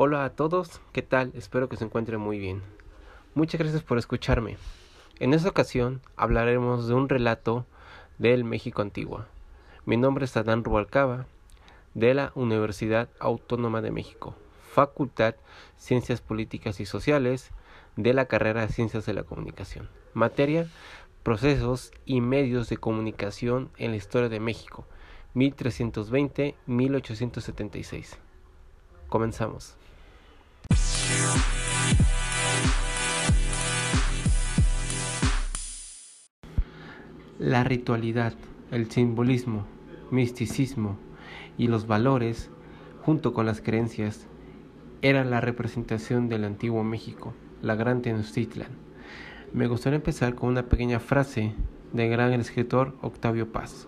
Hola a todos, ¿qué tal? Espero que se encuentren muy bien. Muchas gracias por escucharme. En esta ocasión hablaremos de un relato del México Antigua. Mi nombre es Adán Rubalcaba, de la Universidad Autónoma de México, Facultad Ciencias Políticas y Sociales, de la carrera de Ciencias de la Comunicación. Materia, procesos y medios de comunicación en la historia de México, 1320-1876. Comenzamos. La ritualidad, el simbolismo, misticismo y los valores, junto con las creencias, eran la representación del antiguo México, la gran Tenochtitlan. Me gustaría empezar con una pequeña frase del gran escritor Octavio Paz.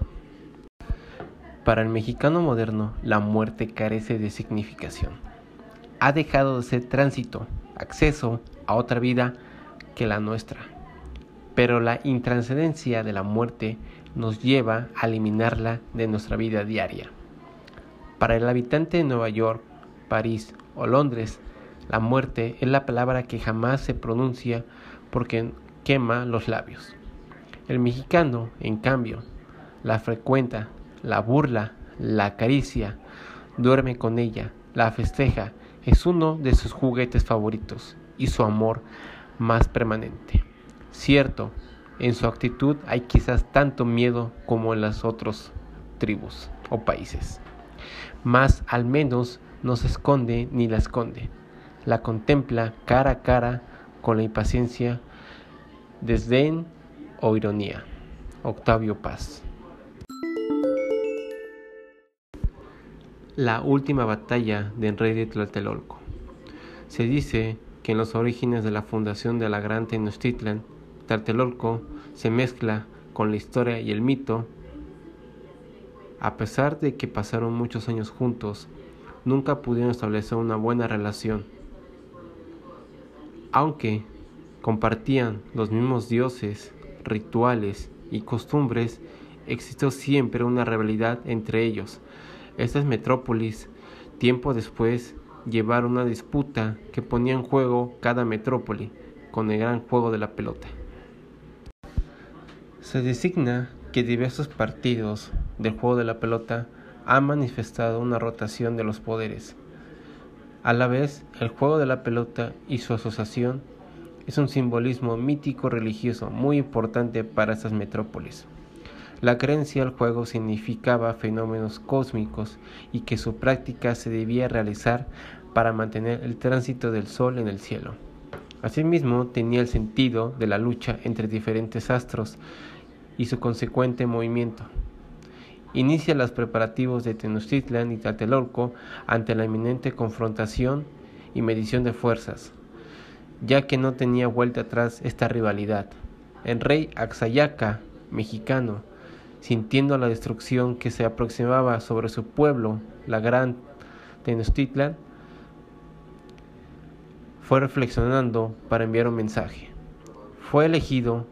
Para el mexicano moderno, la muerte carece de significación. Ha dejado de ser tránsito, acceso a otra vida que la nuestra pero la intranscendencia de la muerte nos lleva a eliminarla de nuestra vida diaria. Para el habitante de Nueva York, París o Londres, la muerte es la palabra que jamás se pronuncia porque quema los labios. El mexicano, en cambio, la frecuenta, la burla, la acaricia, duerme con ella, la festeja, es uno de sus juguetes favoritos y su amor más permanente. Cierto, en su actitud hay quizás tanto miedo como en las otras tribus o países. Mas al menos no se esconde ni la esconde. La contempla cara a cara con la impaciencia, desdén o ironía. Octavio Paz. La última batalla del rey de Tlatelolco. Se dice que en los orígenes de la fundación de la Gran Tenochtitlan Tlatelolco se mezcla con la historia y el mito. A pesar de que pasaron muchos años juntos, nunca pudieron establecer una buena relación. Aunque compartían los mismos dioses, rituales y costumbres, existió siempre una rivalidad entre ellos. Estas metrópolis, tiempo después, llevaron una disputa que ponía en juego cada metrópoli con el gran juego de la pelota. Se designa que diversos partidos del juego de la pelota han manifestado una rotación de los poderes. A la vez, el juego de la pelota y su asociación es un simbolismo mítico religioso muy importante para estas metrópolis. La creencia al juego significaba fenómenos cósmicos y que su práctica se debía realizar para mantener el tránsito del sol en el cielo. Asimismo, tenía el sentido de la lucha entre diferentes astros y su consecuente movimiento. Inicia los preparativos de Tenochtitlan y Tlatelolco ante la inminente confrontación y medición de fuerzas, ya que no tenía vuelta atrás esta rivalidad. El rey Axayaca, mexicano, sintiendo la destrucción que se aproximaba sobre su pueblo, la gran Tenochtitlan, fue reflexionando para enviar un mensaje. Fue elegido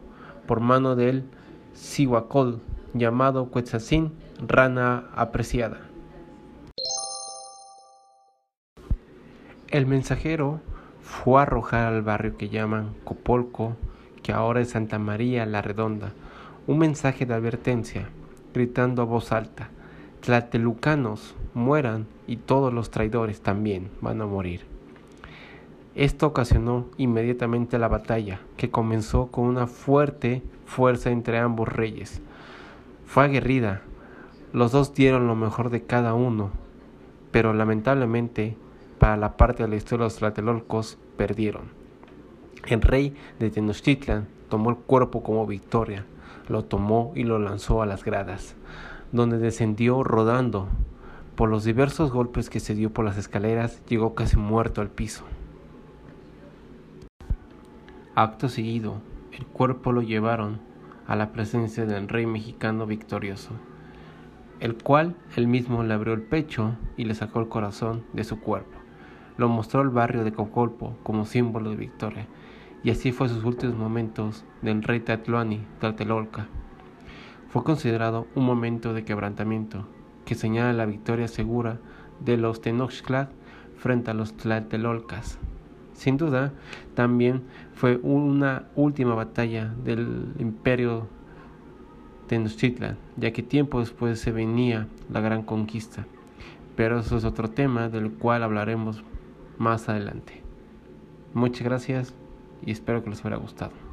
por mano de él Sihuacol, llamado Quetzalcín, rana apreciada. El mensajero fue a arrojar al barrio que llaman Copolco, que ahora es Santa María la Redonda, un mensaje de advertencia, gritando a voz alta, Tlatelucanos, mueran y todos los traidores también van a morir. Esto ocasionó inmediatamente la batalla, que comenzó con una fuerte fuerza entre ambos reyes. Fue aguerrida, los dos dieron lo mejor de cada uno, pero lamentablemente para la parte de la historia de los tlatelolcos perdieron. El rey de Tenochtitlan tomó el cuerpo como victoria, lo tomó y lo lanzó a las gradas, donde descendió rodando. Por los diversos golpes que se dio por las escaleras, llegó casi muerto al piso. Acto seguido, el cuerpo lo llevaron a la presencia del rey mexicano victorioso, el cual él mismo le abrió el pecho y le sacó el corazón de su cuerpo. Lo mostró al barrio de Cocolpo como símbolo de victoria, y así fue sus últimos momentos del rey Tatluani, Tlatelolca. Fue considerado un momento de quebrantamiento que señala la victoria segura de los Tenochtitlan frente a los Tlatelolcas. Sin duda, también fue una última batalla del imperio Tenochtitlan, ya que tiempo después se venía la gran conquista. Pero eso es otro tema del cual hablaremos más adelante. Muchas gracias y espero que les haya gustado.